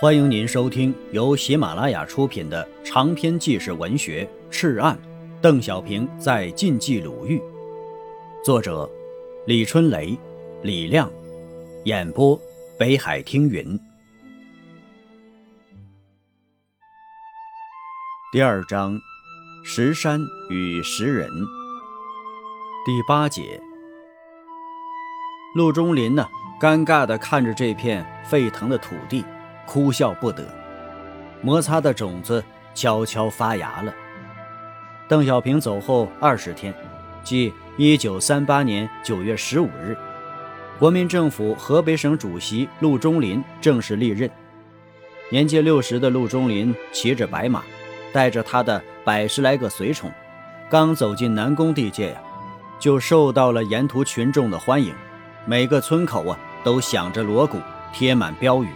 欢迎您收听由喜马拉雅出品的长篇纪实文学《赤案》，邓小平在晋冀鲁豫，作者李春雷、李亮，演播北海听云。第二章：石山与石人。第八节，陆中林呢，尴尬地看着这片沸腾的土地。哭笑不得，摩擦的种子悄悄发芽了。邓小平走后二十天，即一九三八年九月十五日，国民政府河北省主席陆中林正式历任。年届六十的陆中林骑着白马，带着他的百十来个随从，刚走进南宫地界呀，就受到了沿途群众的欢迎。每个村口啊，都响着锣鼓，贴满标语。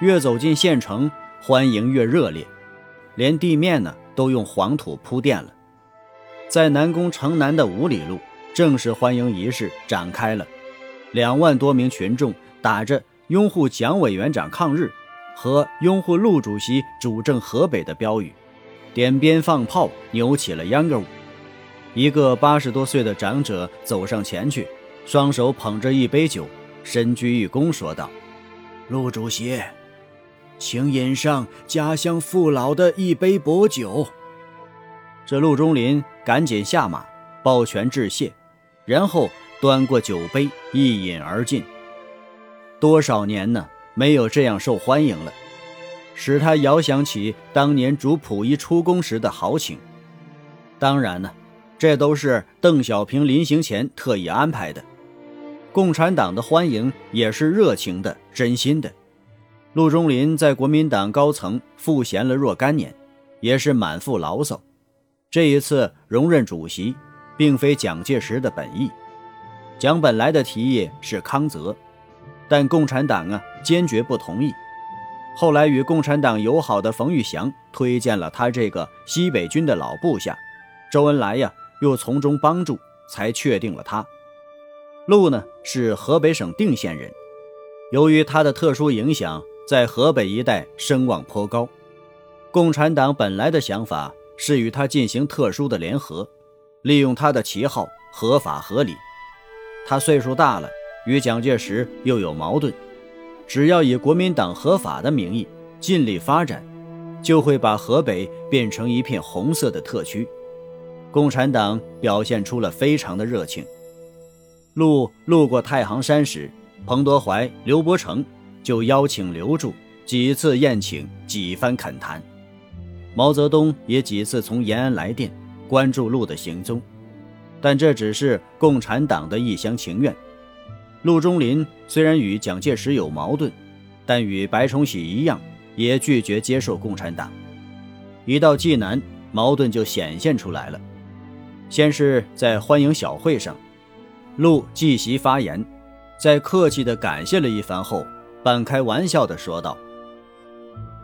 越走进县城，欢迎越热烈，连地面呢都用黄土铺垫了。在南宫城南的五里路，正式欢迎仪式展开了。两万多名群众打着拥护蒋委员长抗日和拥护陆主席主政河北的标语，点鞭放炮，扭起了秧歌舞。一个八十多岁的长者走上前去，双手捧着一杯酒，深鞠一躬，说道：“陆主席。”请饮上家乡父老的一杯薄酒。这陆中林赶紧下马，抱拳致谢，然后端过酒杯一饮而尽。多少年呢，没有这样受欢迎了，使他遥想起当年主溥仪出宫时的豪情。当然呢，这都是邓小平临行前特意安排的。共产党的欢迎也是热情的、真心的。陆中林在国民党高层赋闲了若干年，也是满腹牢骚。这一次荣任主席，并非蒋介石的本意。蒋本来的提议是康泽，但共产党啊坚决不同意。后来与共产党友好的冯玉祥推荐了他这个西北军的老部下，周恩来呀又从中帮助，才确定了他。陆呢是河北省定县人，由于他的特殊影响。在河北一带声望颇高，共产党本来的想法是与他进行特殊的联合，利用他的旗号合法合理。他岁数大了，与蒋介石又有矛盾，只要以国民党合法的名义尽力发展，就会把河北变成一片红色的特区。共产党表现出了非常的热情。路路过太行山时，彭德怀、刘伯承。就邀请留住，几次宴请，几番恳谈。毛泽东也几次从延安来电，关注陆的行踪。但这只是共产党的一厢情愿。陆中林虽然与蒋介石有矛盾，但与白崇禧一样，也拒绝接受共产党。一到济南，矛盾就显现出来了。先是在欢迎小会上，陆继席发言，在客气地感谢了一番后。半开玩笑地说道：“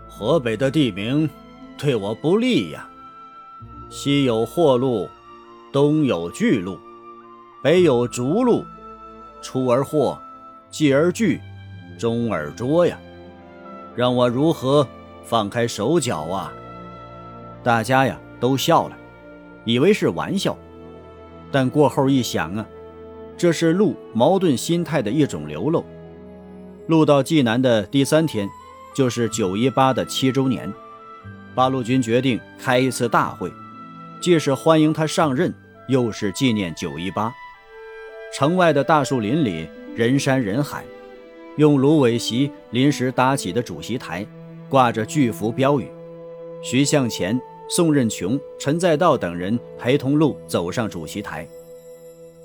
河北的地名对我不利呀，西有霍路，东有巨鹿，北有逐鹿，出而霍，继而聚，终而捉呀，让我如何放开手脚啊？”大家呀都笑了，以为是玩笑，但过后一想啊，这是陆矛盾心态的一种流露。陆到济南的第三天，就是九一八的七周年。八路军决定开一次大会，既是欢迎他上任，又是纪念九一八。城外的大树林里人山人海，用芦苇席临时搭起的主席台，挂着巨幅标语。徐向前、宋任穷、陈再道等人陪同陆走上主席台。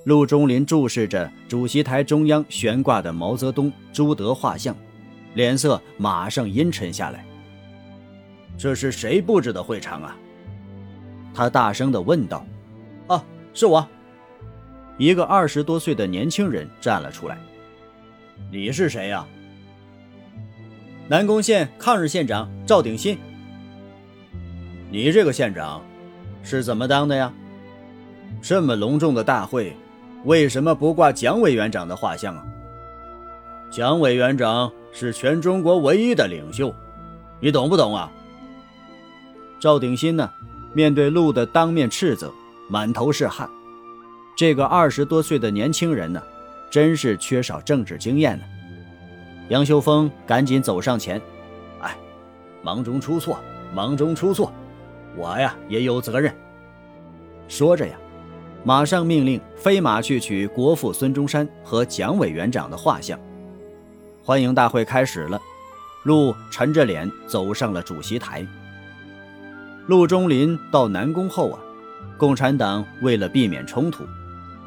陆中林注视着主席台中央悬挂的毛泽东、朱德画像，脸色马上阴沉下来。这是谁布置的会场啊？他大声地问道。“啊，是我。”一个二十多岁的年轻人站了出来。“你是谁呀？”“南宫县抗日县长赵鼎新。”“你这个县长是怎么当的呀？这么隆重的大会。”为什么不挂蒋委员长的画像啊？蒋委员长是全中国唯一的领袖，你懂不懂啊？赵鼎新呢，面对陆的当面斥责，满头是汗。这个二十多岁的年轻人呢，真是缺少政治经验呢。杨修峰赶紧走上前，哎，忙中出错，忙中出错，我呀也有责任。说着呀，马上命令飞马去取国父孙中山和蒋委员长的画像。欢迎大会开始了，陆沉着脸走上了主席台。陆中林到南宫后啊，共产党为了避免冲突。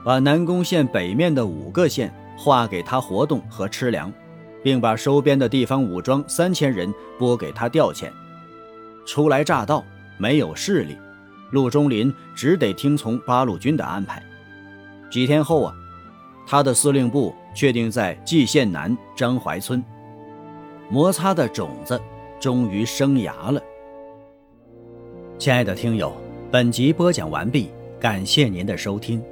把南宫县北面的五个县划给他活动和吃粮，并把收编的地方武装三千人拨给他调遣。初来乍到，没有势力，陆中林只得听从八路军的安排。几天后啊，他的司令部确定在蓟县南张怀村。摩擦的种子终于生芽了。亲爱的听友，本集播讲完毕，感谢您的收听。